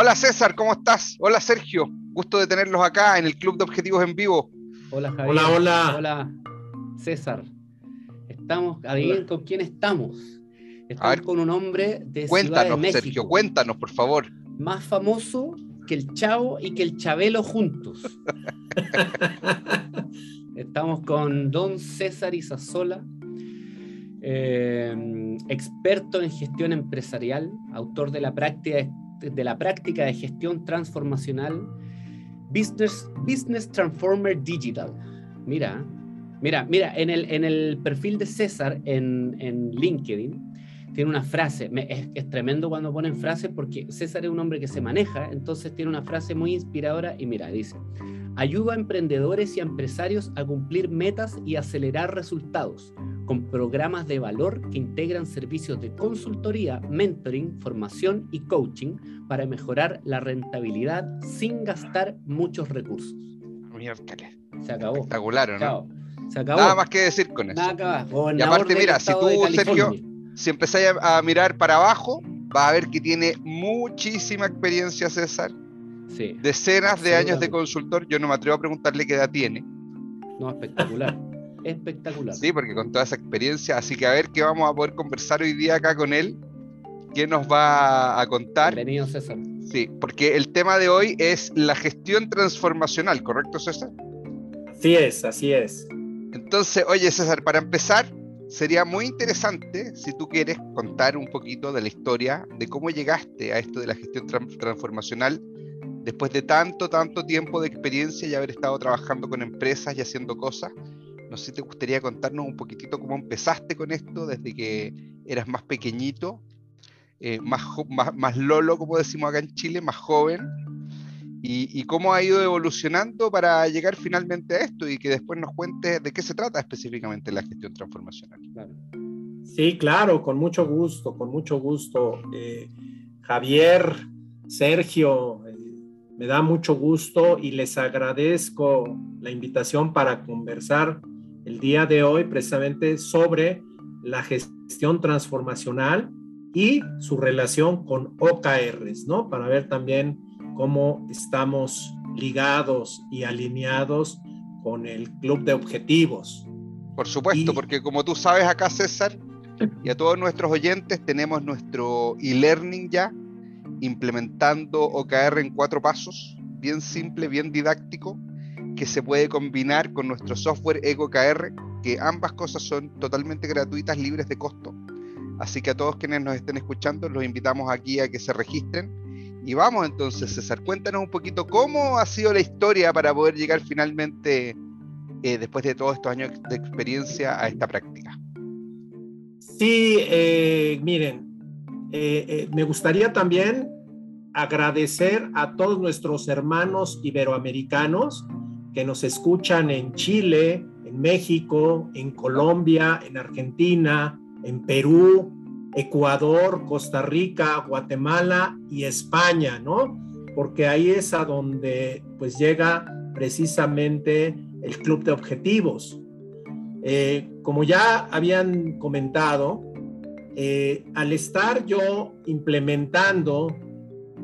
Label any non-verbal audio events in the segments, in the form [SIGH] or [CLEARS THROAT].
Hola César, ¿cómo estás? Hola Sergio, gusto de tenerlos acá en el Club de Objetivos en Vivo. Hola Javier. Hola, hola. Hola César. Estamos, adivinen con quién estamos. A Estamos ver, con un hombre de Ciudad de Cuéntanos, México, Sergio, cuéntanos, por favor. más famoso que el Chavo y que el Chabelo juntos. [LAUGHS] Estamos con don César Isasola, eh, experto en gestión empresarial, autor de la práctica de, la práctica de gestión transformacional, Business, Business Transformer Digital. Mira, mira, mira, en el, en el perfil de César en, en LinkedIn tiene una frase, es, es tremendo cuando ponen frases porque César es un hombre que se maneja, entonces tiene una frase muy inspiradora y mira, dice, ayuda a emprendedores y a empresarios a cumplir metas y acelerar resultados con programas de valor que integran servicios de consultoría, mentoring, formación y coaching para mejorar la rentabilidad sin gastar muchos recursos. Miércoles. Se acabó. Espectacular, ¿o ¿no? Se acabó. Nada más que decir con eso. Nada. Y aparte, mira, si tú, Sergio, si empezáis a, a mirar para abajo, vas a ver que tiene muchísima experiencia César, Sí, decenas de años de consultor. Yo no me atrevo a preguntarle qué edad tiene, no, espectacular. Espectacular. sí, porque con toda esa experiencia, así que a ver qué vamos a poder conversar hoy día acá con él, qué nos va a contar. Bienvenido, César. Sí, porque el tema de hoy es la gestión transformacional, ¿correcto, César? Así es, así es. Entonces, oye, César, para empezar, sería muy interesante, si tú quieres, contar un poquito de la historia de cómo llegaste a esto de la gestión tran- transformacional después de tanto, tanto tiempo de experiencia y haber estado trabajando con empresas y haciendo cosas. No sé si te gustaría contarnos un poquitito cómo empezaste con esto desde que eras más pequeñito, eh, más, más, más lolo, como decimos acá en Chile, más joven, y, cómo ha ido evolucionando para llegar finalmente a esto y que después nos cuentes de qué se trata específicamente la gestión transformacional. Sí, claro, con mucho gusto, con mucho gusto. Eh, Javier, Sergio, eh, me da mucho gusto y les agradezco la invitación para conversar el día de hoy precisamente sobre la gestión transformacional y su relación con OKRs, ¿no? Para ver también cómo estamos ligados y alineados con el club de objetivos. Por supuesto, Y- porque como tú sabes acá, César, y a todos nuestros oyentes, tenemos nuestro e-learning ya, implementando OKR en cuatro pasos, bien simple, bien didáctico, que se puede combinar con nuestro software EcoKR, que ambas cosas son totalmente gratuitas, libres de costo. Así que a todos quienes nos estén escuchando, los invitamos aquí a que se registren. Y vamos entonces, César, cuéntanos un poquito cómo ha sido la historia para poder llegar finalmente, eh, después de todos estos años de experiencia, a esta práctica. Sí, eh, miren, eh, eh, me gustaría también agradecer a todos nuestros hermanos iberoamericanos que nos escuchan en Chile, en México, en Colombia, en Argentina, en Perú, Ecuador, Costa Rica, Guatemala y España, ¿no? Porque ahí es a donde pues llega precisamente el Club de Objetivos. Eh, como ya habían comentado, eh, al estar yo implementando,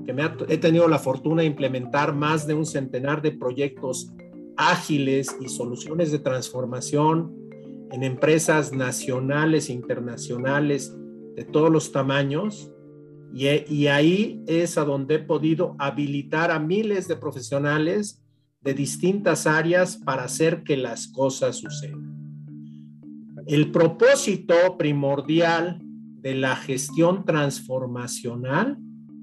que me he tenido la fortuna de implementar más de un centenar de proyectos ágiles y soluciones de transformación en empresas nacionales e internacionales de todos los tamaños, y, y ahí es a donde he podido habilitar a miles de profesionales de distintas áreas para hacer que las cosas sucedan. El propósito primordial de la gestión transformacional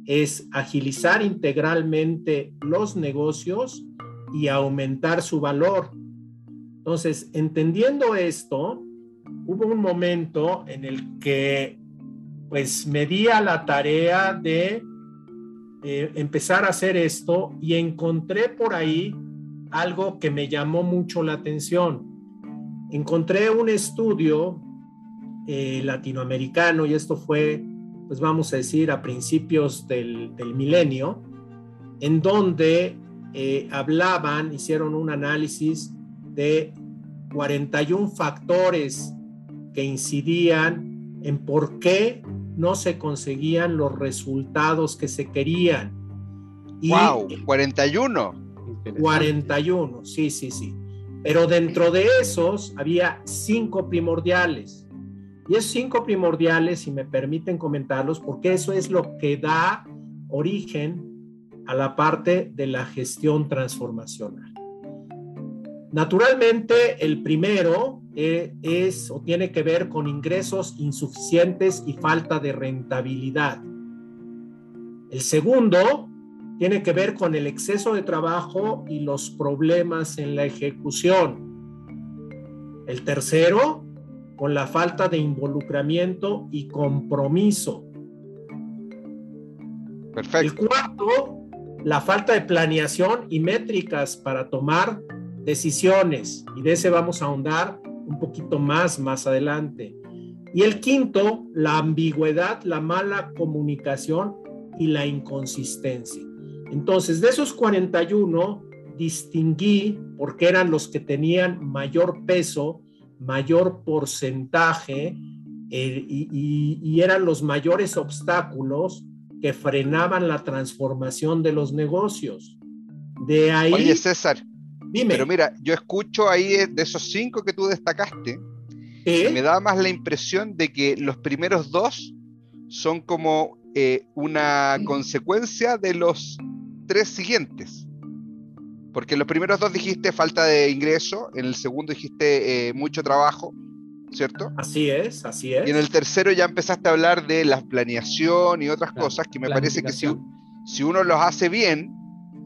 es agilizar integralmente los negocios y aumentar su valor. Entonces, entendiendo esto, hubo un momento en el que pues me di a la tarea de eh, empezar a hacer esto y encontré por ahí algo que me llamó mucho la atención. Encontré un estudio eh, latinoamericano y esto fue, pues vamos a decir, a principios del, del milenio, en donde eh, hablaban, hicieron un análisis de 41 factores que incidían en por qué no se conseguían los resultados que se querían. wow, 41. 41, sí, sí, sí. Pero dentro de esos había cinco primordiales. Y esos cinco primordiales, si me permiten comentarlos, porque eso es lo que da origen a la parte de la gestión transformacional. Naturalmente, el primero eh, es o tiene que ver con ingresos insuficientes y falta de rentabilidad. El segundo tiene que ver con el exceso de trabajo y los problemas en la ejecución. El tercero, con la falta de involucramiento y compromiso. Perfecto. El cuarto, la falta de planeación y métricas para tomar decisiones. Y de ese vamos a ahondar un poquito más más adelante. Y el quinto, la ambigüedad, la mala comunicación y la inconsistencia. Entonces, de esos 41, distinguí porque eran los que tenían mayor peso, mayor porcentaje eh, y, eran los mayores obstáculos que frenaban la transformación de los negocios. De ahí. Oye, César. Dime. Pero mira, yo escucho ahí de esos cinco que tú destacaste, ¿Eh? me da más la impresión de que los primeros dos son como eh, una consecuencia de los tres siguientes. Porque en los primeros dos dijiste falta de ingreso, en el segundo dijiste eh, mucho trabajo, ¿cierto? Así es, así es. Y en el tercero ya empezaste a hablar de la planeación y otras cosas que me parece que si, si uno los hace bien,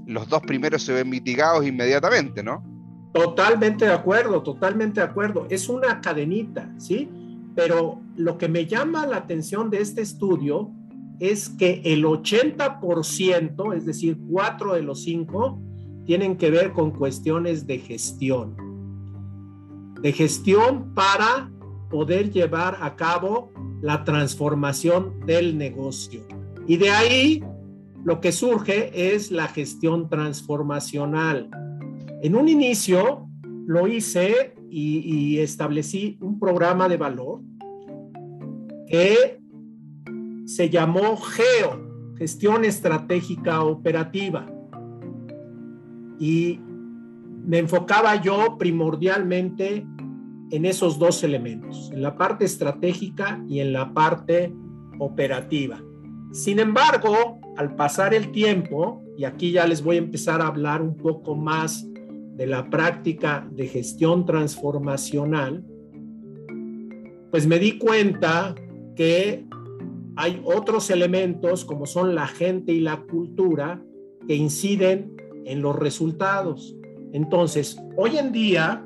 los dos primeros se ven mitigados inmediatamente, ¿no? Totalmente de acuerdo, totalmente de acuerdo. Es una cadenita, ¿sí? Pero lo que me llama la atención de este estudio es que el 80%, es decir, cuatro de los cinco, tienen que ver con cuestiones de gestión. De gestión para poder llevar a cabo la transformación del negocio. Y de ahí lo que surge es la gestión transformacional. En un inicio lo hice y, establecí un programa de valor que se llamó GEO, Gestión Estratégica Operativa. Y me enfocaba yo primordialmente en esos dos elementos, en la parte estratégica y en la parte operativa. Sin embargo, al pasar el tiempo, y aquí ya les voy a empezar a hablar un poco más de la práctica de gestión transformacional, pues me di cuenta que hay otros elementos como son la gente y la cultura que inciden en los resultados. Entonces, hoy en día,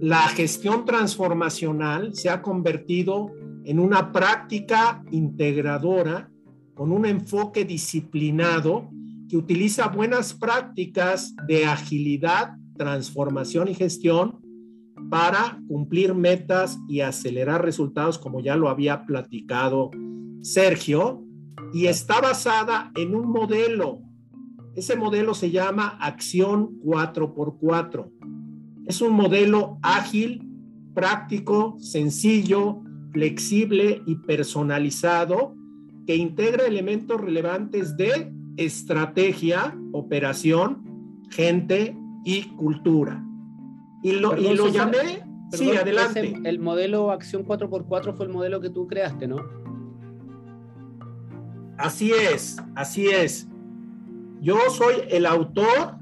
la gestión transformacional se ha convertido en una práctica integradora con un enfoque disciplinado que utiliza buenas prácticas de agilidad, transformación y gestión para cumplir metas y acelerar resultados, como ya lo había platicado Sergio, y está basada en un modelo. Ese modelo se llama Acción 4x4. Es un modelo ágil, práctico, sencillo, flexible y personalizado que integra elementos relevantes de estrategia, operación, gente y cultura. Y lo, y lo llamé... sí, adelante. el modelo Acción 4x4 fue el modelo que tú creaste, ¿no? Así es, así es. Yo soy el autor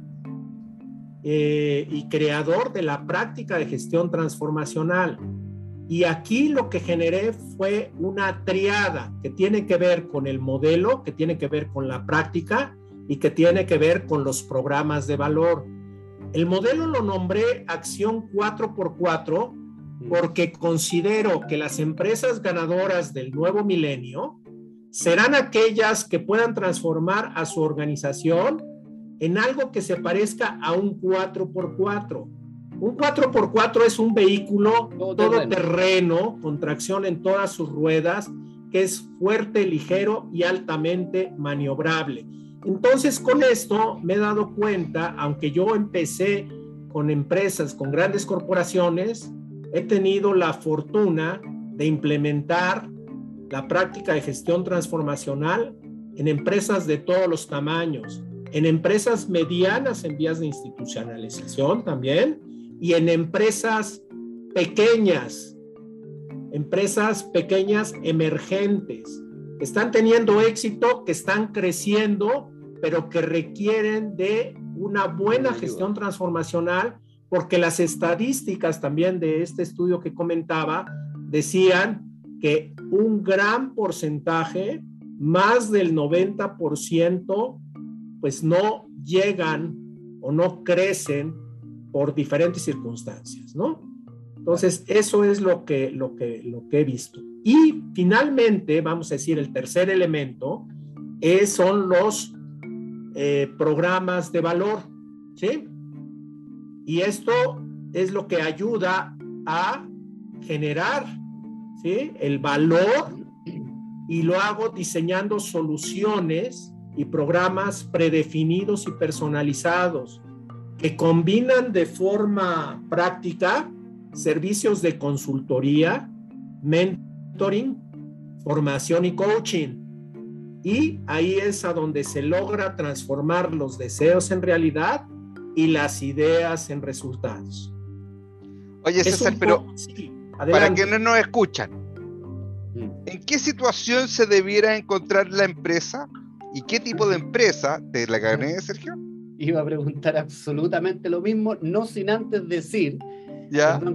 eh, y creador de la práctica de gestión transformacional. Y aquí lo que generé fue una triada que tiene que ver con el modelo, que tiene que ver con la práctica y que tiene que ver con los programas de valor. El modelo lo nombré Acción 4x4 mm. porque considero que las empresas ganadoras del nuevo milenio serán aquellas que puedan transformar a su organización en algo que se parezca a un 4x4. Un 4x4 es un vehículo todo terreno, con tracción en todas sus ruedas, que es fuerte, ligero y altamente maniobrable. Entonces, con esto me he dado cuenta, aunque yo empecé con empresas, con grandes corporaciones, he tenido la fortuna de implementar la práctica de gestión transformacional en empresas de todos los tamaños, en empresas medianas en vías de institucionalización también y en empresas pequeñas, empresas pequeñas emergentes, que están teniendo éxito, que están creciendo, pero que requieren de una buena gestión transformacional, porque las estadísticas también de este estudio que comentaba decían que un gran porcentaje, más del 90%, pues no llegan o no crecen por diferentes circunstancias, ¿no? Entonces, eso es lo que, lo que, lo que he visto. Y finalmente, vamos a decir, el tercer elemento es, son los eh, programas de valor, ¿sí? Y esto es lo que ayuda a generar ¿sí? el valor y lo hago diseñando soluciones y programas predefinidos y personalizados que combinan de forma práctica servicios de consultoría, mentoring, formación y coaching. Y ahí es a donde se logra transformar los deseos en realidad y las ideas en resultados. Oye, César, pero para que no nos escuchan. ¿en qué situación se debiera encontrar la empresa y qué tipo de empresa? ¿Te la gané, Sergio? Iba a preguntar absolutamente lo mismo, no sin antes decir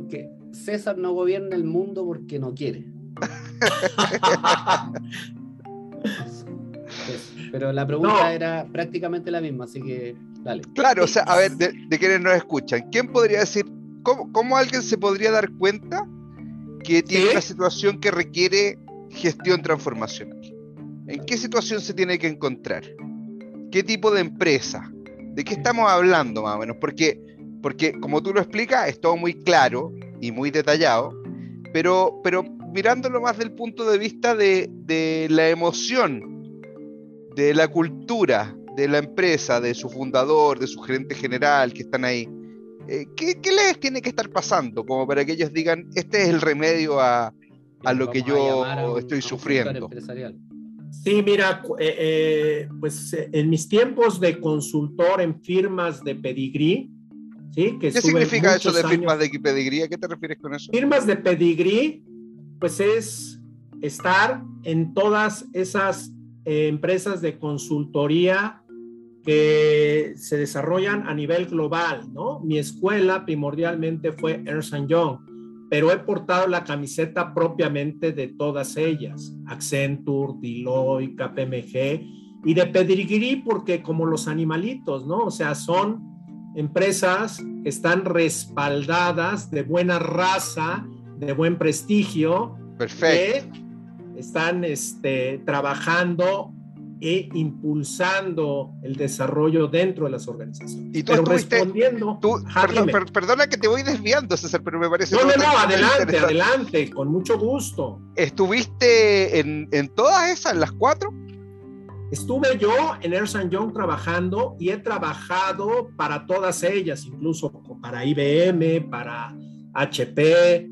que César no gobierna el mundo porque no quiere. [LAUGHS] Pero la pregunta era prácticamente la misma, así que dale. Claro, o sea, a ver, de, quienes nos escuchan, ¿quién podría decir, cómo, alguien se podría dar cuenta que tiene una situación que requiere gestión transformacional? ¿En qué situación se tiene que encontrar? ¿Qué tipo de empresa? ¿De qué estamos hablando más o menos? Porque, porque como tú lo explicas, es todo muy claro y muy detallado, pero, pero mirándolo más del punto de vista de, de la emoción de la cultura de la empresa, de su fundador, de su gerente general que están ahí, eh, ¿qué, les tiene que estar pasando como para que ellos digan, este es el remedio a, a lo que yo estoy sufriendo? Sí, mira, eh, eh, pues en mis tiempos de consultor en firmas de pedigrí, ¿sí? Que ¿Qué significa eso de firmas de pedigrí? ¿A qué te refieres con eso? Firmas de pedigrí, pues es estar en todas esas empresas de consultoría que se desarrollan a nivel global, ¿no? Mi escuela primordialmente fue Ernst Young, pero he portado la camiseta propiamente de todas ellas, Accenture, Deloitte, KPMG y de Pedigree porque como los animalitos, ¿no? O sea, son empresas que están respaldadas de buena raza, de buen prestigio, Perfecto están este, trabajando e impulsando el desarrollo dentro de las organizaciones. Y tú pero respondiendo. perdona que te voy desviando, César, pero me parece. No, no, no, adelante, adelante, con mucho gusto. ¿Estuviste en, en todas esas, las cuatro? Estuve yo en Ernst Young trabajando y he trabajado para todas ellas, incluso para IBM, para HP,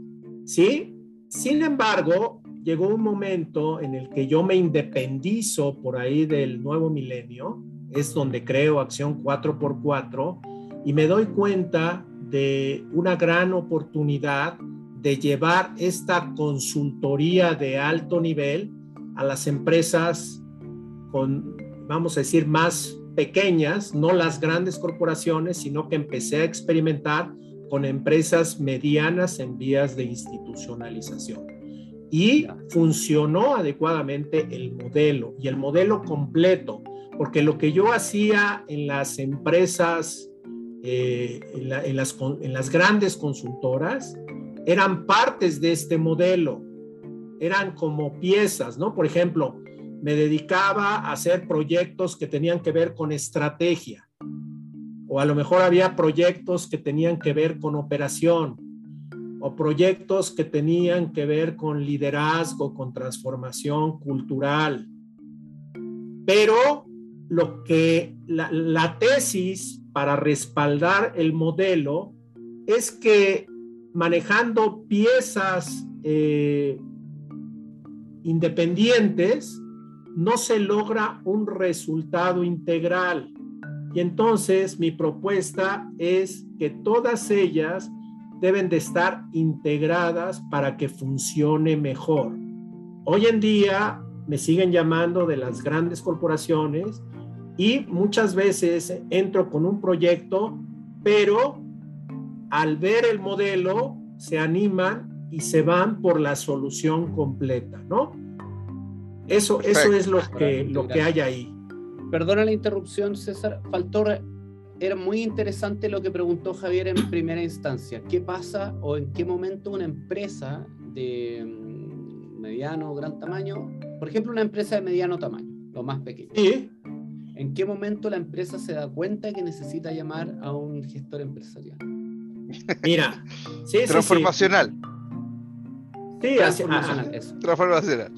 ¿sí? Sin embargo, llegó un momento en el que yo me independizo por ahí del nuevo milenio, es donde creo Acción 4x4 y me doy cuenta de una gran oportunidad de llevar esta consultoría de alto nivel a las empresas con, vamos a decir, más pequeñas, no las grandes corporaciones, sino que empecé a experimentar con empresas medianas en vías de institucionalización y funcionó adecuadamente el modelo y el modelo completo, porque lo que yo hacía en las empresas, eh, en, las, en las grandes consultoras, eran partes de este modelo, eran como piezas, ¿no? Por ejemplo, me dedicaba a hacer proyectos que tenían que ver con estrategia, o a lo mejor había proyectos que tenían que ver con operación, o proyectos que tenían que ver con liderazgo, con transformación cultural. Pero lo que la, tesis para respaldar el modelo es que manejando piezas eh, independientes no se logra un resultado integral. Y entonces mi propuesta es que todas ellas deben de estar integradas para que funcione mejor. Hoy en día me siguen llamando de las grandes corporaciones y muchas veces entro con un proyecto, pero al ver el modelo se animan y se van por la solución completa, ¿no? Eso, eso es lo que, lo que hay ahí. Perdona la interrupción, César. Faltó, era muy interesante lo que preguntó Javier en [CLEARS THROAT] primera instancia. ¿Qué pasa o en qué momento una empresa de mm, mediano o gran tamaño, por ejemplo, una empresa de mediano tamaño, lo más pequeño? Sí. ¿En qué momento la empresa se da cuenta que necesita llamar a un gestor empresarial? Mira, [LAUGHS] sí, transformacional. Sí, transformacional, eso. Transformacional.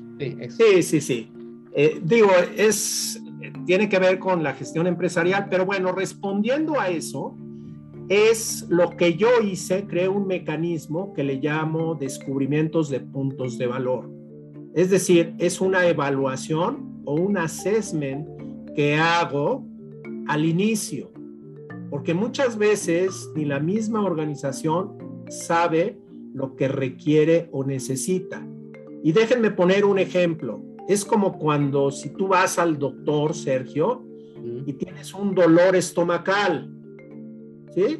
Sí, sí, sí. Eh, digo, es, tiene que ver con la gestión empresarial, pero bueno, respondiendo a eso, es lo que yo hice, creé un mecanismo que le llamo descubrimientos de puntos de valor. Es decir, es una evaluación o un assessment que hago al inicio, porque muchas veces ni la misma organización sabe lo que requiere o necesita. Y déjenme poner un ejemplo. Es como cuando si tú vas al doctor, Sergio, y tienes un dolor estomacal, ¿sí?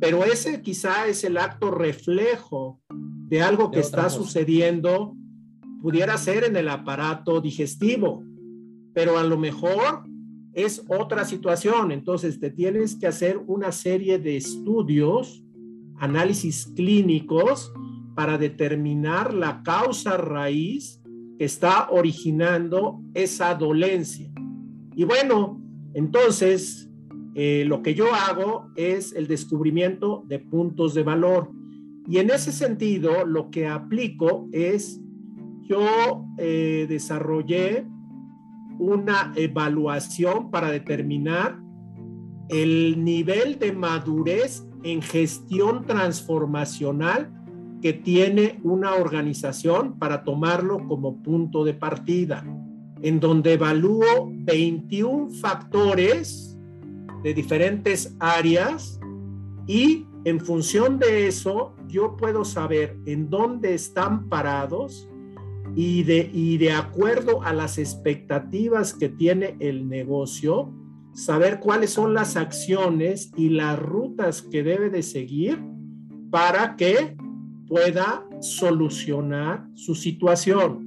Pero ese quizá es el acto reflejo de algo que está sucediendo, pudiera ser en el aparato digestivo, pero a lo mejor es otra situación. Entonces te tienes que hacer una serie de estudios, análisis clínicos, para determinar la causa raíz está originando esa dolencia. Y bueno, entonces eh, lo que yo hago es el descubrimiento de puntos de valor. Y en ese sentido, lo que aplico es, yo eh, desarrollé una evaluación para determinar el nivel de madurez en gestión transformacional que tiene una organización para tomarlo como punto de partida, en donde evalúo 21 factores de diferentes áreas y en función de eso yo puedo saber en dónde están parados y de, y de acuerdo a las expectativas que tiene el negocio, saber cuáles son las acciones y las rutas que debe de seguir para que pueda solucionar su situación.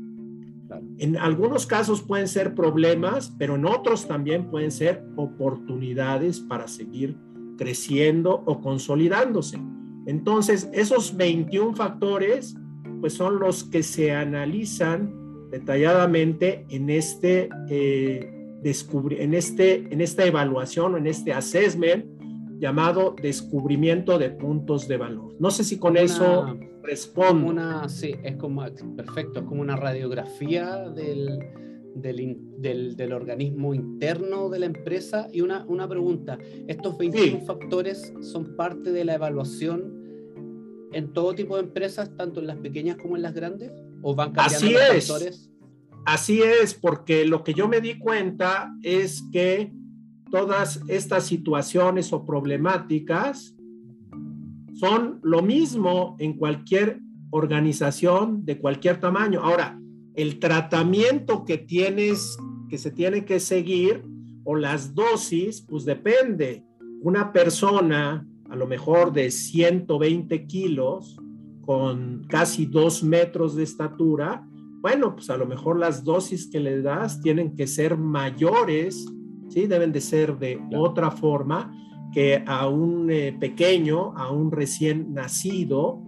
En algunos casos pueden ser problemas, pero en otros también pueden ser oportunidades para seguir creciendo o consolidándose. Entonces, esos 21 factores, pues son los que se analizan detalladamente en este, eh, en este, en esta evaluación, en este assessment llamado descubrimiento de puntos de valor. No sé si con eso respondo. Una, sí, es como, perfecto, es como una radiografía del, del, del, organismo interno de la empresa. Y una, una pregunta, ¿estos 21 factores son parte de la evaluación en todo tipo de empresas, tanto en las pequeñas como en las grandes? ¿O van cambiando Así es. factores? Así es, porque lo que yo me di cuenta es que todas estas situaciones o problemáticas son lo mismo en cualquier organización de cualquier tamaño. Ahora, el tratamiento que tienes, que se tiene que seguir, o las dosis, pues depende. Una persona, a lo mejor de 120 kilos, con casi dos metros de estatura, bueno, pues a lo mejor las dosis que le das tienen que ser mayores ¿sí? Deben de ser de otra forma que a un eh, pequeño, a un recién nacido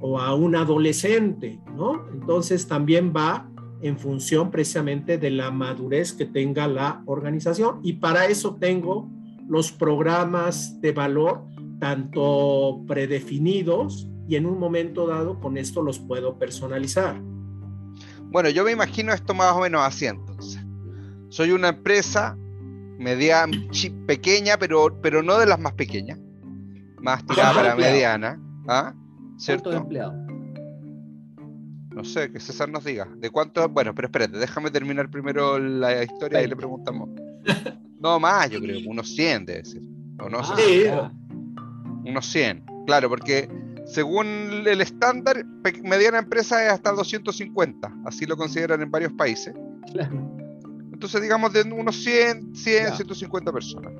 o a un adolescente, ¿no? Entonces también va en función precisamente de la madurez que tenga la organización y para eso tengo los programas de valor tanto predefinidos y en un momento dado con esto los puedo personalizar. Bueno, yo me imagino esto más o menos así entonces. Soy una empresa mediana, pequeña, pero, pero no de las más pequeñas, más tirada para mediana. ¿Ah? ¿Cierto? empleados? No sé, que César nos diga. ¿De cuánto? Bueno, pero espérate, déjame terminar primero la historia y le preguntamos. No, más, yo creo, unos 100 debe ser. O no sé. Ah, Sí. Unos 100. Claro, porque según el estándar, mediana empresa es hasta 250. Así lo consideran en varios países. Claro. Entonces, digamos, de unos 100, 100, Ya. 150 personas.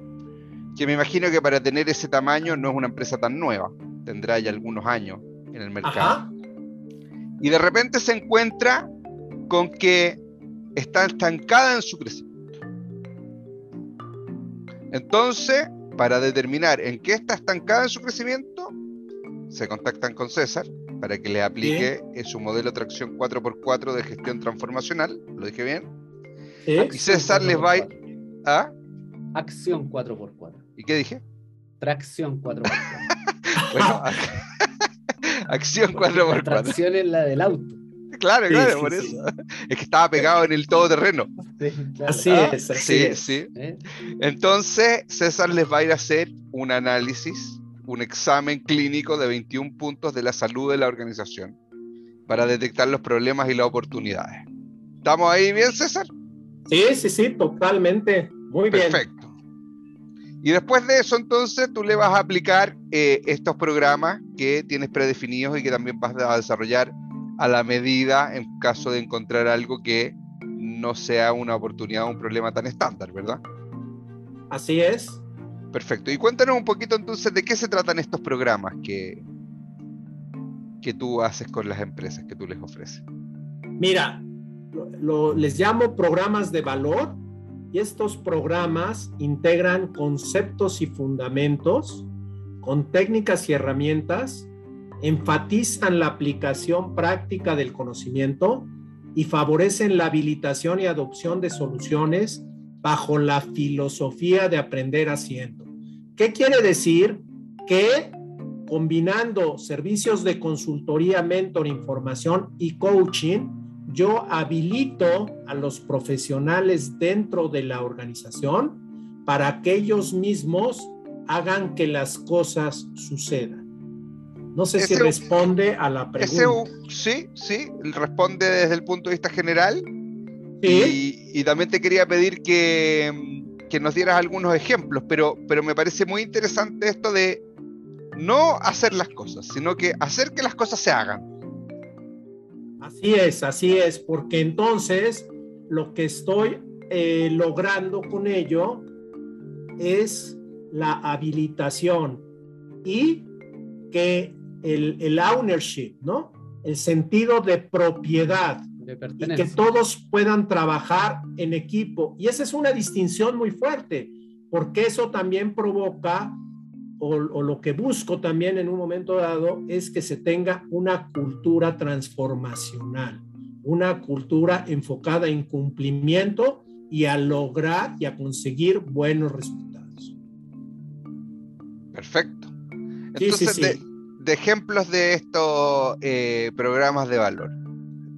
Que me imagino que para tener ese tamaño no es una empresa tan nueva. Tendrá ya algunos años en el mercado. Ajá. Y de repente se encuentra con que está estancada en su crecimiento. Entonces, para determinar en qué está estancada en su crecimiento, se contactan con César para que le aplique su modelo tracción 4x4 de gestión transformacional. ¿Lo dije bien? Sí. Y César les va a... 4x4. ¿Ah? Acción 4x4. ¿Y qué dije? Tracción 4x4. [LAUGHS] Bueno, [LAUGHS] acción 4x4. Tracción es la del auto. Claro, Sí, claro, sí, por sí. eso. Es que estaba pegado en el todoterreno. Sí, claro. Así Ah, es, así sí, es. sí. ¿Eh? Entonces, César les va a ir a hacer un análisis, un examen clínico de 21 puntos de la salud de la organización para detectar los problemas y las oportunidades. ¿Estamos ahí bien, César? Sí, sí, sí, totalmente. Muy bien. Perfecto. Y después de eso, entonces, tú le vas a aplicar eh, estos programas que tienes predefinidos y que también vas a desarrollar a la medida en caso de encontrar algo que no sea una oportunidad o un problema tan estándar, ¿verdad? Así es. Perfecto. Y cuéntanos un poquito entonces de qué se tratan estos programas que, que tú haces con las empresas que tú les ofreces. Mira, lo- les llamo programas de valor y estos programas integran conceptos y fundamentos con técnicas y herramientas, enfatizan la aplicación práctica del conocimiento y favorecen la habilitación y adopción de soluciones bajo la filosofía de aprender haciendo. ¿Qué quiere decir? Que combinando servicios de consultoría, mentor, información y coaching, yo habilito a los profesionales dentro de la organización para que ellos mismos hagan que las cosas sucedan. No sé si Ese- responde a la Ese, pregunta. sí, sí, responde desde el punto de vista general. Sí, Y, y también te quería pedir que, que nos dieras algunos ejemplos, pero, pero me parece muy interesante esto de no hacer las cosas, sino que hacer que las cosas se hagan. Así es, así es, porque entonces lo que estoy eh, logrando con ello es la habilitación y que el, el ownership, ¿no? El sentido de propiedad De y que todos puedan trabajar en equipo. Y esa es una distinción muy fuerte, porque eso también provoca, o, o lo que busco también en un momento dado, es que se tenga una cultura transformacional, una cultura enfocada en cumplimiento y a lograr y a conseguir buenos resultados. Perfecto. Entonces, sí, de- sí. De, ejemplos de estos eh, programas de valor.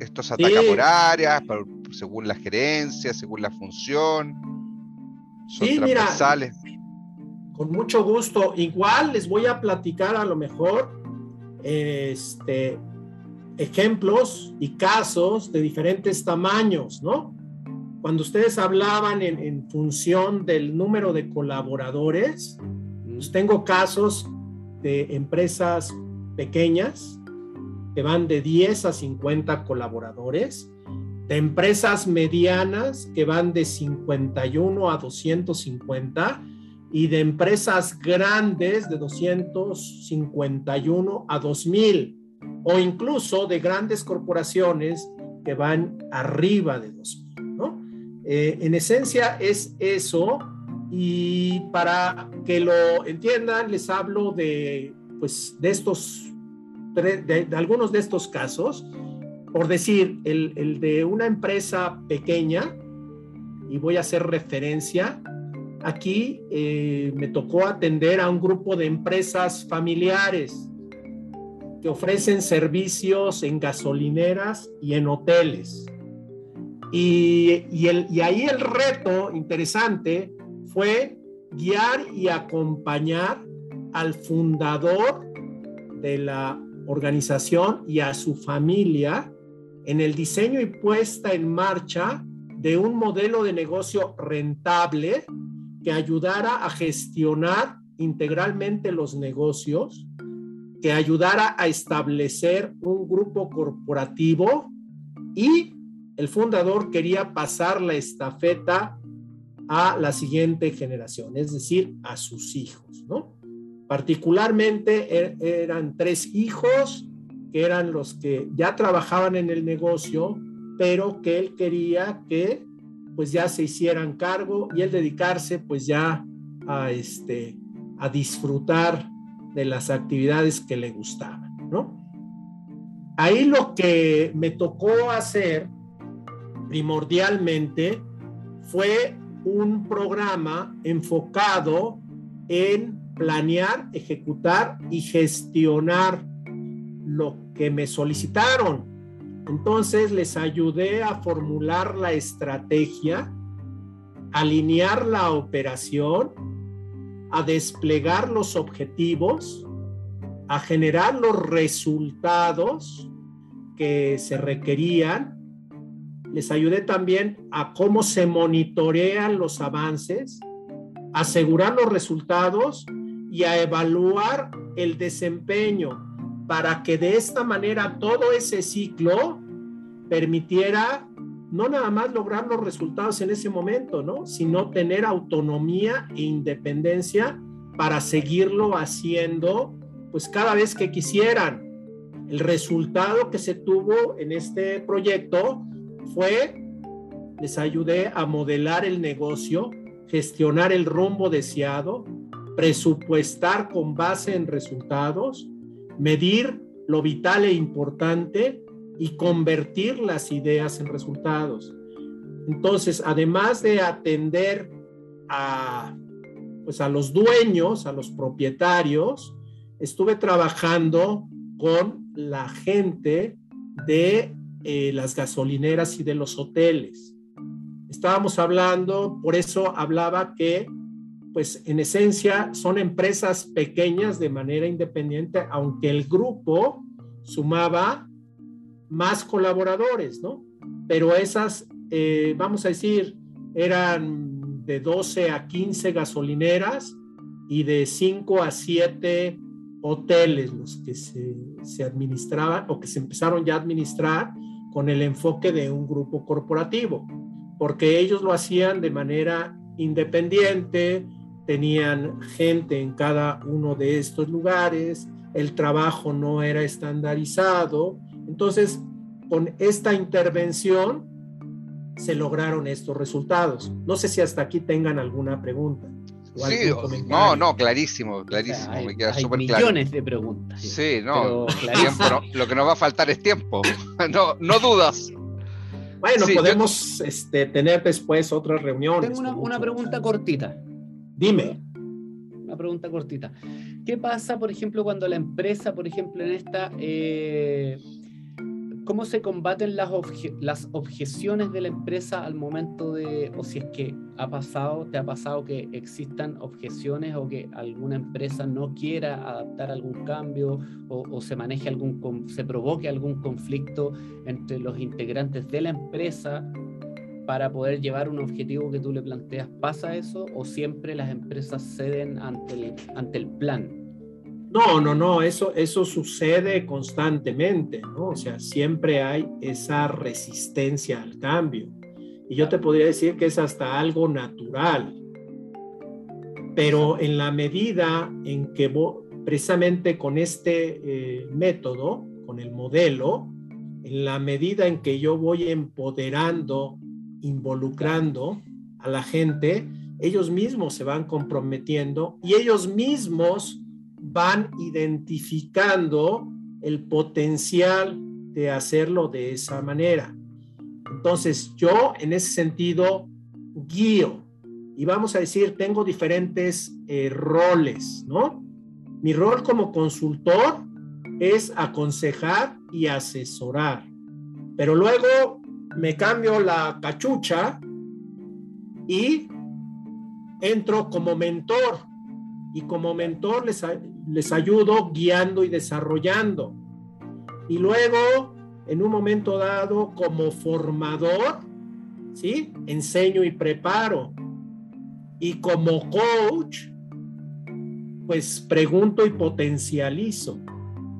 Estos atacan por áreas, por- según la gerencia, según la función. Son mira. Con mucho gusto. Igual les voy a platicar a lo mejor este, ejemplos y casos de diferentes tamaños, ¿no? Cuando ustedes hablaban en, en función del número de colaboradores, pues tengo casos de empresas pequeñas que van de 10 a 50 colaboradores, de empresas medianas que van de 51 a 250 y de empresas grandes de 251 a 2000 o incluso de grandes corporaciones que van arriba de 2000, ¿no? Eh, en esencia es eso y para que lo entiendan les hablo de pues de estos de, de algunos de estos casos por decir el, el de una empresa pequeña y voy a hacer referencia aquí eh, me tocó atender a un grupo de empresas familiares que ofrecen servicios en gasolineras y en hoteles. Y, y, el, y ahí el reto interesante fue guiar y acompañar al fundador de la organización y a su familia en el diseño y puesta en marcha de un modelo de negocio rentable que ayudara a gestionar integralmente los negocios, que ayudara a establecer un grupo corporativo y el fundador quería pasar la estafeta a la siguiente generación, es decir, a sus hijos, ¿no? Particularmente er, eran tres hijos que eran los que ya trabajaban en el negocio, pero que él quería que pues ya se hicieran cargo y él dedicarse pues ya a este a disfrutar de las actividades que le gustaban, ¿no? Ahí lo que me tocó hacer primordialmente fue un programa enfocado en planear, ejecutar y gestionar lo que me solicitaron. Entonces les ayudé a formular la estrategia, alinear la operación, a desplegar los objetivos, a generar los resultados que se requerían. Les ayudé también a cómo se monitorean los avances, asegurar los resultados y a evaluar el desempeño para que de esta manera todo ese ciclo permitiera no nada más lograr los resultados en ese momento, ¿no? Sino tener autonomía e independencia para seguirlo haciendo, pues cada vez que quisieran. El resultado que se tuvo en este proyecto fue, les ayudé a modelar el negocio, gestionar el rumbo deseado, presupuestar con base en resultados, medir lo vital e importante y convertir las ideas en resultados. Entonces, además de atender a, pues a los dueños, a los propietarios, estuve trabajando con la gente de eh, las gasolineras y de los hoteles. Estábamos hablando, por eso hablaba que pues en esencia son empresas pequeñas de manera independiente, aunque el grupo sumaba más colaboradores, ¿no? Pero esas, eh, vamos a decir, eran de 12 a 15 gasolineras y de 5 a 7 hoteles los que se, se administraban o que se empezaron ya a administrar con el enfoque de un grupo corporativo, porque ellos lo hacían de manera independiente, tenían gente en cada uno de estos lugares, el trabajo no era estandarizado. Entonces, con esta intervención se lograron estos resultados. No sé si hasta aquí tengan alguna pregunta. Sí, no, no, clarísimo, clarísimo, me queda súper claro. Millones de preguntas. Sí, no, lo que nos va a faltar es tiempo, [LAUGHS] no, no dudas. Bueno, podemos este, tener después otras reuniones. Tengo una, una pregunta cortita. Dime. Una pregunta cortita. ¿Qué pasa, por ejemplo, cuando la empresa, por ejemplo, en esta, eh, cómo se combaten las, las objeciones de la empresa al momento de, o si es que ha pasado, te ha pasado que existan objeciones o que alguna empresa no quiera adaptar algún cambio o, o se maneje algún, se provoque algún conflicto entre los integrantes de la empresa para poder llevar un objetivo que tú le planteas, ¿pasa eso o siempre las empresas ceden ante el, ante el plan? No, no, no, eso, eso sucede constantemente, ¿no? O sea, siempre hay esa resistencia al cambio. Y yo te podría decir que es hasta algo natural. Pero en la medida en que precisamente con este eh, método, con el modelo, en la medida en que yo voy empoderando involucrando a la gente, ellos mismos se van comprometiendo y ellos mismos van identificando el potencial de hacerlo de esa manera. Entonces, yo en ese sentido guío y vamos a decir, tengo diferentes eh, roles, ¿no? Mi rol como consultor es aconsejar y asesorar, pero luego me cambio la cachucha y entro como mentor. Y como mentor les, les ayudo guiando y desarrollando. Y luego, en un momento dado, como formador, ¿sí? Enseño y preparo. Y como coach, pues pregunto y potencializo.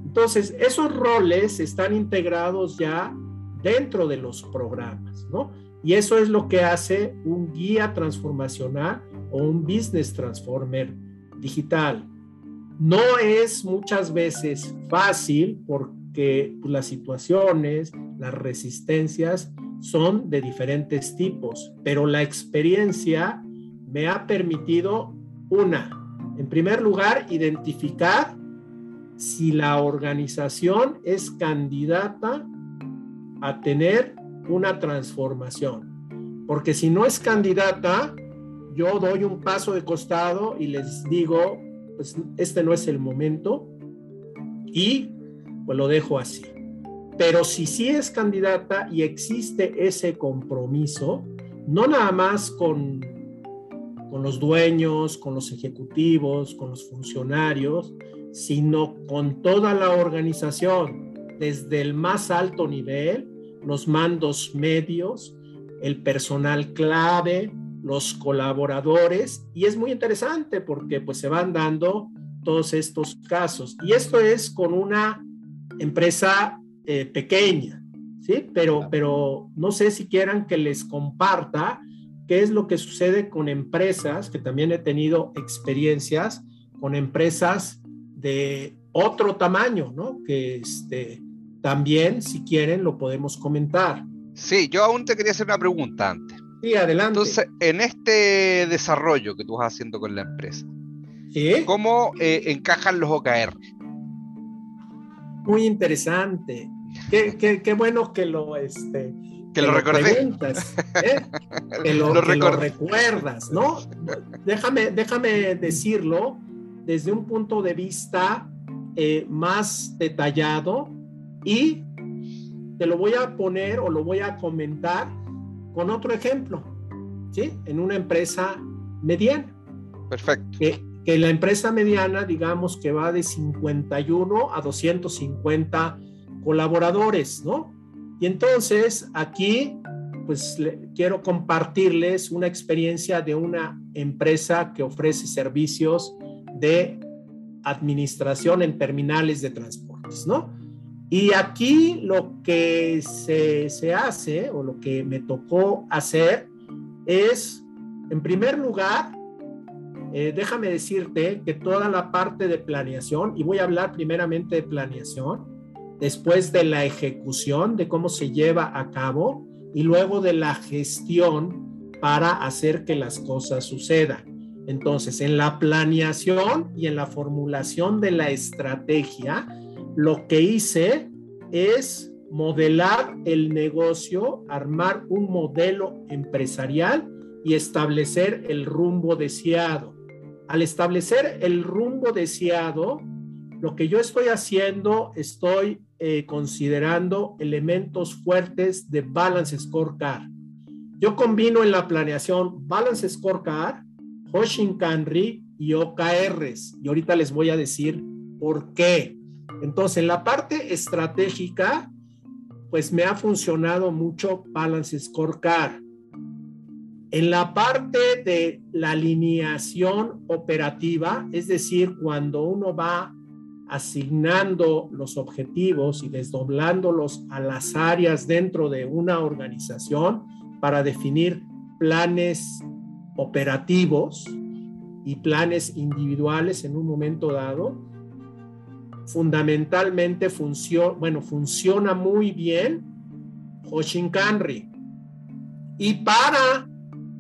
Entonces, esos roles están integrados ya dentro de los programas, ¿no? Y eso es lo que hace un guía transformacional o un business transformer digital. No es muchas veces fácil porque las situaciones, las resistencias son de diferentes tipos, pero la experiencia me ha permitido, una, en primer lugar, identificar si la organización es candidata a tener una transformación. Porque si no es candidata, yo doy un paso de costado y les digo, pues este no es el momento y pues lo dejo así. Pero si sí es candidata y existe ese compromiso, no nada más con, con los dueños, con los ejecutivos, con los funcionarios, sino con toda la organización, desde el más alto nivel, los mandos medios, el personal clave, los colaboradores, y es muy interesante porque pues se van dando todos estos casos. Y esto es con una empresa eh, pequeña, ¿sí? Pero, pero no sé si quieran que les comparta qué es lo que sucede con empresas, que también he tenido experiencias con empresas de otro tamaño, ¿no? Que este, también, si quieren, lo podemos comentar. Sí, yo aún te quería hacer una pregunta antes. Sí, adelante. Entonces, en este desarrollo que tú vas haciendo con la empresa, ¿cómo eh, encajan los OKR? Muy interesante. [LAUGHS] Qué, qué, bueno que lo, este, que, lo, ¿eh? [LAUGHS] que, lo, que lo, recuerdas, ¿no? Déjame, déjame decirlo desde un punto de vista eh, más detallado y te lo voy a poner o lo voy a comentar con otro ejemplo, ¿sí? En una empresa mediana. Perfecto. Que, que la empresa mediana, digamos que va de 51 a 250 colaboradores, ¿no? Y entonces aquí, pues quiero compartirles una experiencia de una empresa que ofrece servicios de administración en terminales de transportes, ¿no? Y aquí lo que se, hace o lo que me tocó hacer es, en primer lugar, eh, déjame decirte que toda la parte de planeación, y voy a hablar primeramente de planeación, después de la ejecución, de cómo se lleva a cabo, y luego de la gestión para hacer que las cosas sucedan. Entonces, en la planeación y en la formulación de la estrategia, lo que hice es modelar el negocio, armar un modelo empresarial y establecer el rumbo deseado. Al establecer el rumbo deseado, lo que yo estoy haciendo, estoy eh, considerando elementos fuertes de Balance Scorecard. Yo combino en la planeación Balance Scorecard, Hoshin Kanri y OKRs. Y ahorita les voy a decir por qué. Entonces, en la parte estratégica, pues me ha funcionado mucho Balance Scorecard. En la parte de la alineación operativa, es decir, cuando uno va asignando los objetivos y desdoblándolos a las áreas dentro de una organización para definir planes operativos y planes individuales en un momento dado, fundamentalmente funciona, bueno, funciona muy bien Hoshinkanri. Y para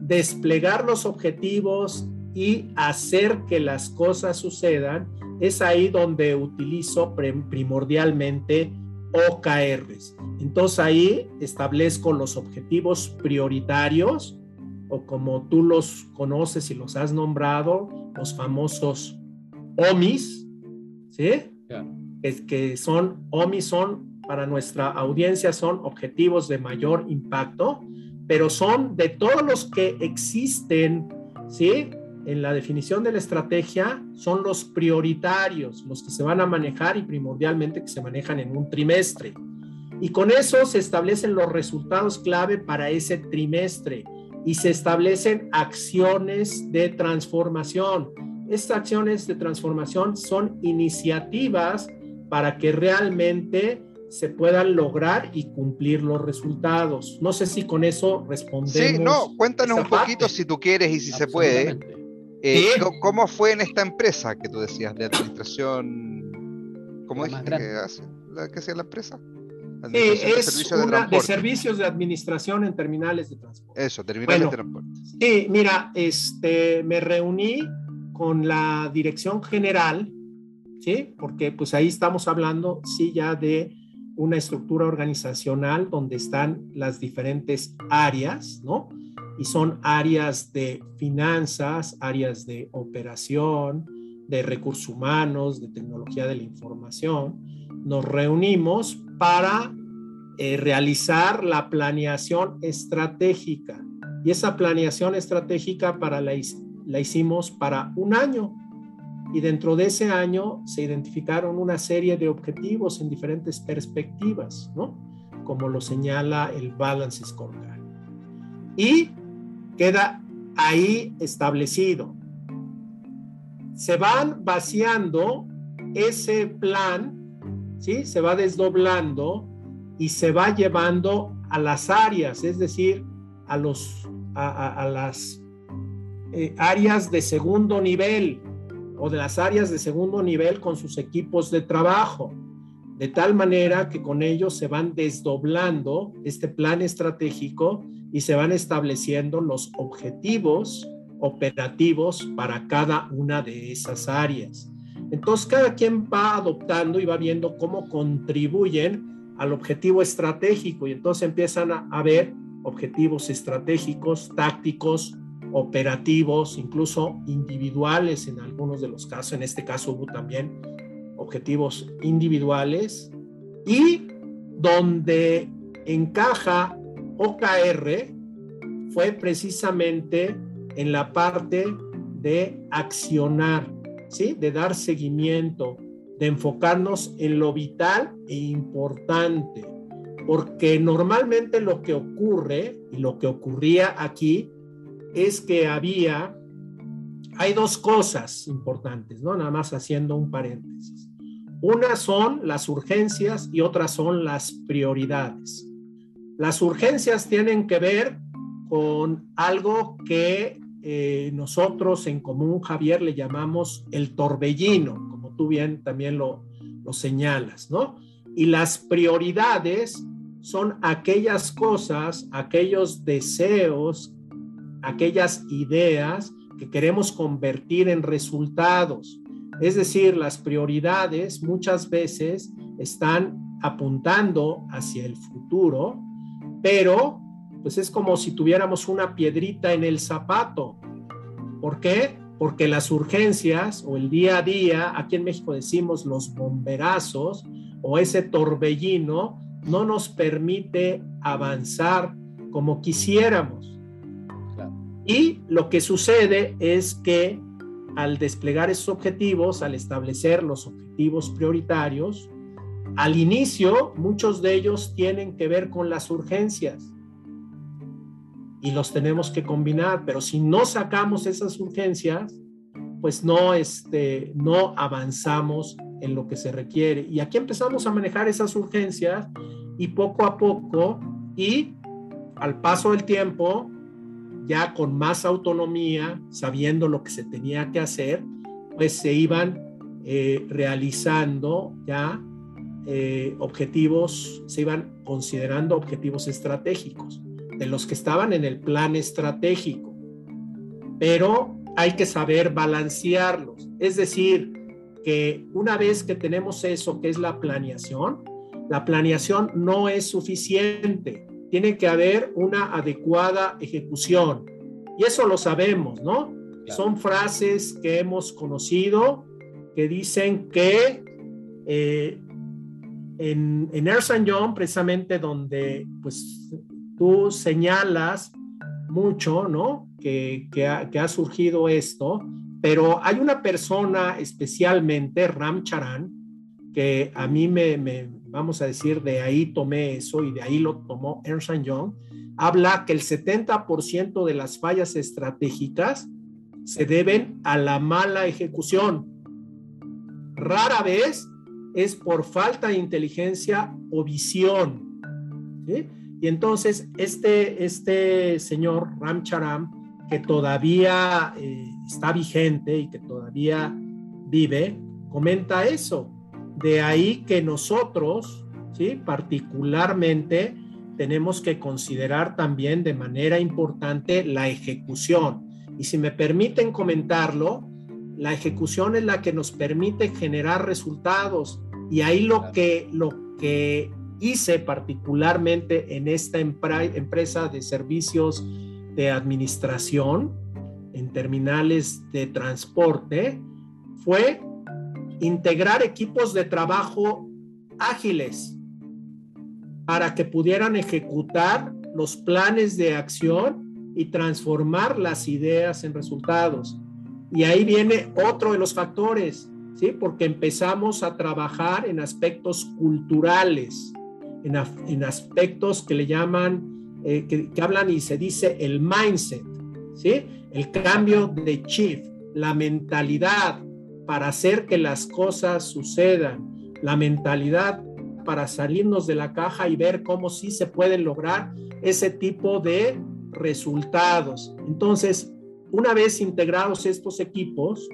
desplegar los objetivos y hacer que las cosas sucedan, es ahí donde utilizo primordialmente OKRs. Entonces ahí establezco los objetivos prioritarios o como tú los conoces y los has nombrado, los famosos OMIs, ¿sí? Es que son OMI son para nuestra audiencia son objetivos de mayor impacto, pero son de todos los que existen, ¿sí? En la definición de la estrategia son los prioritarios, los que se van a manejar y primordialmente que se manejan en un trimestre. Y con eso se establecen los resultados clave para ese trimestre. y se establecen acciones de transformación. Estas acciones de transformación son iniciativas para que realmente se puedan lograr y cumplir los resultados. No sé si con eso respondemos. Sí, no, cuéntanos un poquito si tú quieres y si se puede. Eh, ¿Cómo fue en esta empresa que tú decías de administración? ¿Cómo dijiste que, hace, la, que hacía la empresa? es de una de, servicios de administración en terminales de transporte. Eso, terminales de transporte. Sí, mira, este, me reuní con la dirección general, ¿sí? Porque pues ahí estamos hablando, sí, ya de una estructura organizacional donde están las diferentes áreas, ¿no? Y son áreas de finanzas, áreas de operación, de recursos humanos, de tecnología de la información. Nos reunimos para eh, realizar la planeación estratégica. Y esa planeación estratégica para la, la hicimos para un año. Y dentro de ese año se identificaron una serie de objetivos en diferentes perspectivas, ¿no? Como lo señala el Balance Scorecard. Y queda ahí establecido. Se van vaciando ese plan ¿sí? Se va desdoblando y se va llevando a las áreas, es decir, a, los, a, las eh, áreas de segundo nivel o de las áreas de segundo nivel con sus equipos de trabajo, de tal manera que con ellos se van desdoblando este plan estratégico y se van estableciendo los objetivos operativos para cada una de esas áreas. Entonces, cada quien va adoptando y va viendo cómo contribuyen al objetivo estratégico y entonces empiezan a, ver objetivos estratégicos, tácticos, operativos, incluso individuales en algunos de los casos. En este caso hubo también objetivos individuales y donde encaja OKR fue precisamente en la parte de accionar de dar seguimiento, de enfocarnos en lo vital e importante, porque normalmente lo que ocurre y lo que ocurría aquí es que había, hay dos cosas importantes, ¿no? Nada más haciendo un paréntesis. Una son las urgencias y otras son las prioridades. Las urgencias tienen que ver con algo que eh, nosotros en común, Javier, le llamamos el torbellino, como tú bien también lo, lo señalas, ¿no? Y las prioridades son aquellas cosas, aquellos deseos, aquellas ideas que queremos convertir en resultados. Es decir, las prioridades muchas veces están apuntando hacia el futuro, pero pues es como si tuviéramos una piedrita en el zapato. ¿Por qué? Porque las urgencias o el día a día, aquí en México decimos los bomberazos o ese torbellino, no nos permite avanzar como quisiéramos. Y lo que sucede es que al desplegar esos objetivos, al establecer los objetivos prioritarios, al inicio muchos de ellos tienen que ver con las urgencias y los tenemos que combinar, pero si no sacamos esas urgencias, pues no, este, no avanzamos en lo que se requiere. Y aquí empezamos a manejar esas urgencias y poco a poco y al paso del tiempo, ya con más autonomía, sabiendo lo que se tenía que hacer, pues se iban eh, realizando ya eh, objetivos, se iban considerando objetivos estratégicos de los que estaban en el plan estratégico, pero hay que saber balancearlos. Es decir, que una vez que tenemos eso, que es la planeación, la planeación no es suficiente. Tiene que haber una adecuada ejecución. Y eso lo sabemos, ¿no? Son frases que hemos conocido que dicen que eh, en, en Ernst Young, precisamente donde pues tú señalas mucho, ¿no? Que, ha, surgido esto, pero hay una persona especialmente, Ram Charan, que a mí me, vamos a decir, de ahí tomé eso y de ahí lo tomó Ernst Young, habla que el 70% de las fallas estratégicas se deben a la mala ejecución. Rara vez es por falta de inteligencia o visión. Y entonces este, este señor Ram Charam, que todavía eh, está vigente y que todavía vive, comenta eso. De ahí que nosotros, ¿sí? particularmente, tenemos que considerar también de manera importante la ejecución. Y si me permiten comentarlo, la ejecución es la que nos permite generar resultados. Y ahí lo que, lo que hice particularmente en esta empresa de servicios de administración en terminales de transporte fue integrar equipos de trabajo ágiles para que pudieran ejecutar los planes de acción y transformar las ideas en resultados. Y ahí viene otro de los factores, ¿sí? Porque empezamos a trabajar en aspectos culturales, en, aspectos que le llaman, eh, que, que, hablan y se dice el mindset, ¿sí? El cambio de chip, la mentalidad para hacer que las cosas sucedan, la mentalidad para salirnos de la caja y ver cómo sí se pueden lograr ese tipo de resultados. Entonces, una vez integrados estos equipos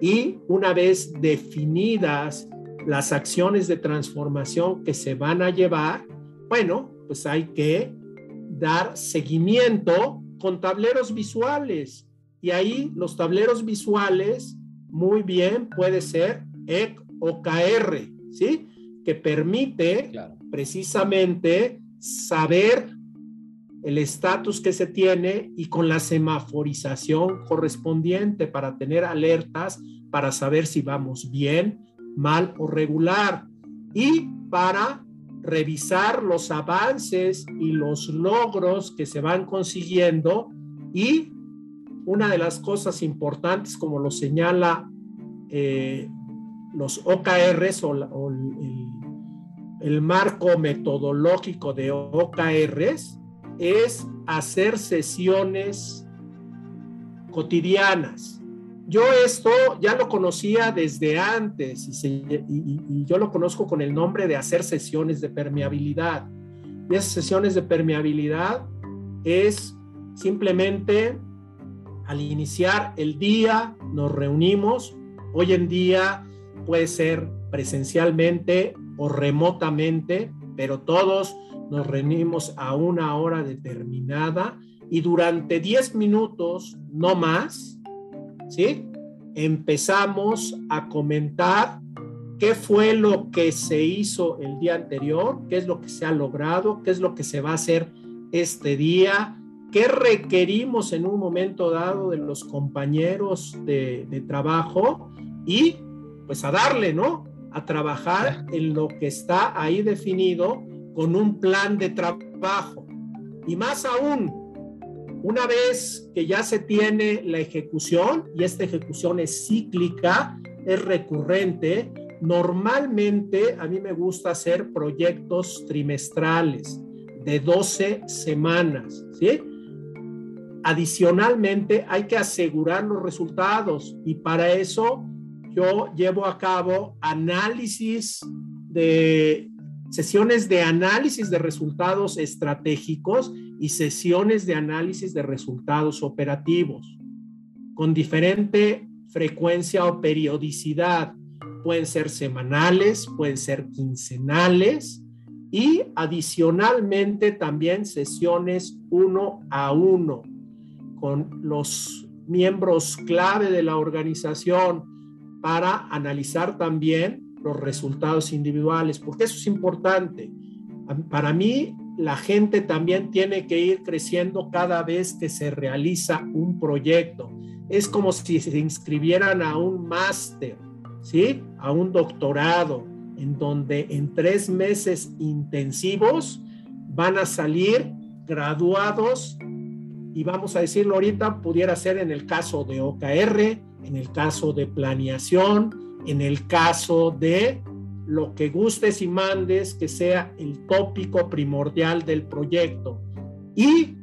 y una vez definidas las acciones de transformación que se van a llevar, bueno, pues hay que dar seguimiento con tableros visuales. Y ahí los tableros visuales, muy bien, puede ser EC o KR, ¿sí? que permite precisamente saber el estatus que se tiene y con la semaforización correspondiente para tener alertas para saber si vamos bien, mal o regular y para revisar los avances y los logros que se van consiguiendo y una de las cosas importantes como lo señala eh, los OKRs o, el, marco metodológico de OKRs es hacer sesiones cotidianas. Yo esto ya lo conocía desde antes y, yo lo conozco con el nombre de hacer sesiones de permeabilidad. Y esas sesiones de permeabilidad es simplemente al iniciar el día nos reunimos. Hoy en día puede ser presencialmente o remotamente, pero todos nos reunimos a una hora determinada y durante 10 minutos, no más, ¿sí? Empezamos a comentar qué fue lo que se hizo el día anterior, qué es lo que se ha logrado, qué es lo que se va a hacer este día, qué requerimos en un momento dado de los compañeros de, de trabajo y pues a darle, ¿no? A trabajar en lo que está ahí definido con un plan de trabajo. Y más aún, una vez que ya se tiene la ejecución, y esta ejecución es cíclica, es recurrente, normalmente a mí me gusta hacer proyectos trimestrales de 12 semanas, ¿sí? Adicionalmente, hay que asegurar los resultados y para eso yo llevo a cabo análisis de sesiones de análisis de resultados estratégicos y sesiones de análisis de resultados operativos con diferente frecuencia o periodicidad. Pueden ser semanales, pueden ser quincenales y adicionalmente también sesiones uno a uno con los miembros clave de la organización para analizar también los resultados individuales, porque eso es importante. Para mí, la gente también tiene que ir creciendo cada vez que se realiza un proyecto. Es como si se inscribieran a un máster, ¿sí? A un doctorado, en donde en tres meses intensivos van a salir graduados y vamos a decirlo ahorita, pudiera ser en el caso de OKR, en el caso de planeación, en el caso de lo que gustes y mandes que sea el tópico primordial del proyecto. Y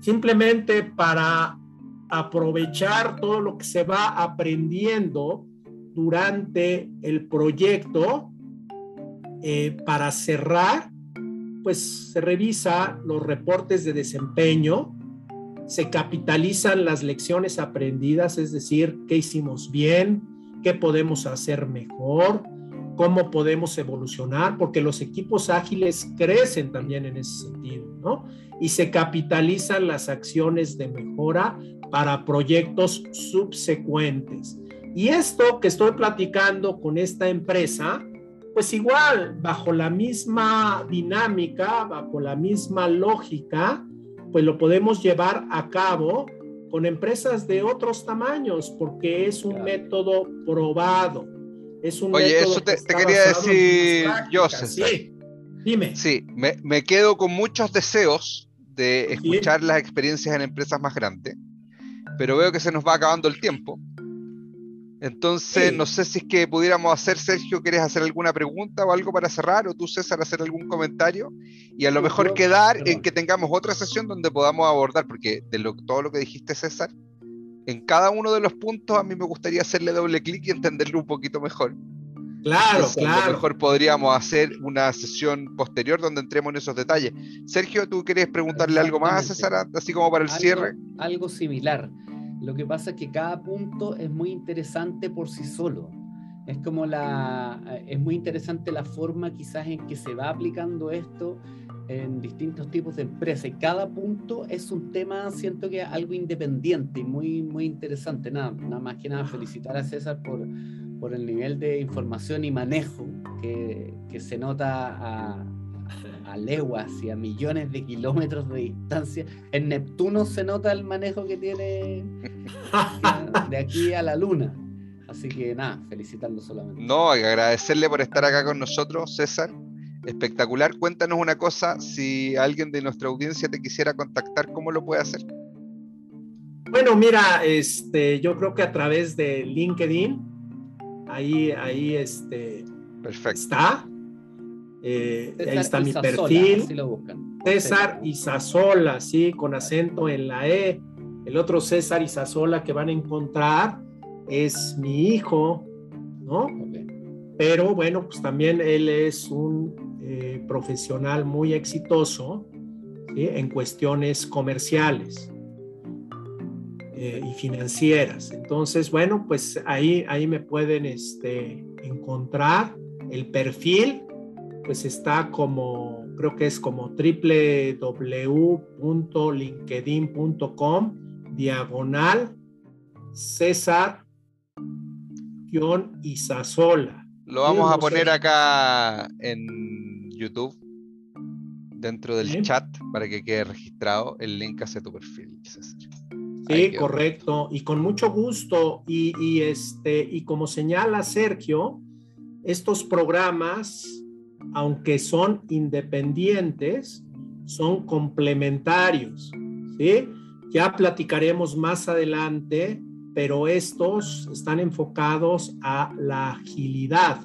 simplemente para aprovechar todo lo que se va aprendiendo durante el proyecto, eh, para cerrar, pues se revisa los reportes de desempeño, se capitalizan las lecciones aprendidas, es decir, qué hicimos bien, qué podemos hacer mejor, cómo podemos evolucionar, porque los equipos ágiles crecen también en ese sentido, ¿no? Y se capitalizan las acciones de mejora para proyectos subsecuentes. Y esto que estoy platicando con esta empresa, pues igual, bajo la misma dinámica, bajo la misma lógica, pues lo podemos llevar a cabo con empresas de otros tamaños, porque es un método probado. Es un Oye, eso te, quería decir yo, Sí, dime. Sí, me, quedo con muchos deseos de escuchar las experiencias en empresas más grandes, pero veo que se nos va acabando el tiempo. Entonces, no sé si es que pudiéramos hacer, Sergio, ¿quieres hacer alguna pregunta o algo para cerrar? O tú, César, hacer algún comentario. Y a lo mejor quedar en que tengamos otra sesión donde podamos abordar, porque de todo lo que dijiste, César, en cada uno de los puntos a mí me gustaría hacerle doble clic y entenderlo un poquito mejor. Claro, claro. A lo mejor podríamos hacer una sesión posterior donde entremos en esos detalles. Sergio, ¿tú quieres preguntarle algo más a César, así como para el cierre? Algo similar. Lo que pasa es que cada punto es muy interesante por sí solo. Es como la, es muy interesante la forma quizás en que se va aplicando esto en distintos tipos de empresas. Y cada punto es un tema, siento que algo independiente y muy, muy interesante. Nada, nada más que nada felicitar a César por, por el nivel de información y manejo que, que se nota a, a leguas y a millones de kilómetros de distancia. En Neptuno se nota el manejo que tiene [LAUGHS] de aquí a la Luna. Así que nada, felicitarlo solamente. No, hay que agradecerle por estar acá con nosotros, César. Espectacular. Cuéntanos una cosa, si alguien de nuestra audiencia te quisiera contactar, ¿cómo lo puede hacer? Bueno, mira, este, yo creo que a través de LinkedIn, ahí, ahí este, Perfecto. está. Eh, ahí está mi perfil. César Isasola, sí, con acento en la E. El otro César Isasola que van a encontrar es mi hijo, ¿no? Pero bueno, pues también él es un eh, profesional muy exitoso en cuestiones comerciales eh, y financieras. Entonces, bueno, pues ahí, ahí me pueden este, encontrar el perfil pues está como, creo que es como www.linkedin.com diagonal César Isasola. Lo vamos a poner acá en YouTube, dentro del chat, para que quede registrado el link hacia tu perfil, Sí, correcto. Y con mucho gusto. Y, y, este, y como señala Sergio, estos programas aunque son independientes, son complementarios, ¿sí? Ya platicaremos más adelante, pero estos están enfocados a la agilidad,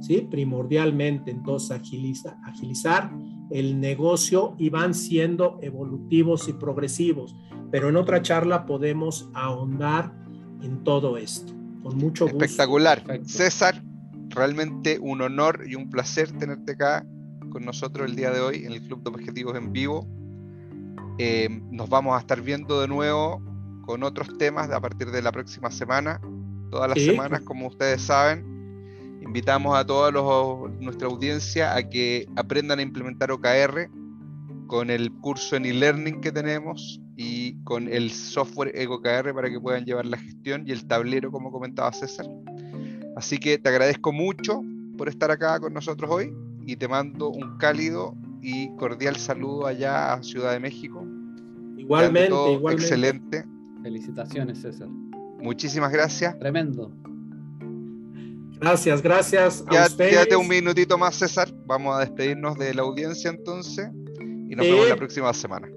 ¿sí? Primordialmente, entonces agiliza, agilizar el negocio y van siendo evolutivos y progresivos, pero en otra charla podemos ahondar en todo esto. Con mucho gusto. Espectacular. César, realmente un honor y un placer tenerte acá con nosotros el día de hoy en el Club de Objetivos en vivo. Eh, nos vamos a estar viendo de nuevo con otros temas a partir de la próxima semana, todas las semanas, como ustedes saben. Invitamos a toda nuestra audiencia a que aprendan a implementar OKR con el curso en e-learning que tenemos y con el software EcoKR para que puedan llevar la gestión y el tablero, como comentaba César. Así que te agradezco mucho por estar acá con nosotros hoy y te mando un cálido y cordial saludo allá a Ciudad de México. Igualmente, igualmente. Excelente. Felicitaciones, César. Muchísimas gracias. Tremendo. Gracias, gracias. A ya, Quédate un minutito más, César. Vamos a despedirnos de la audiencia entonces y nos vemos la próxima semana.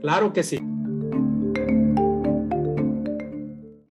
Claro que sí.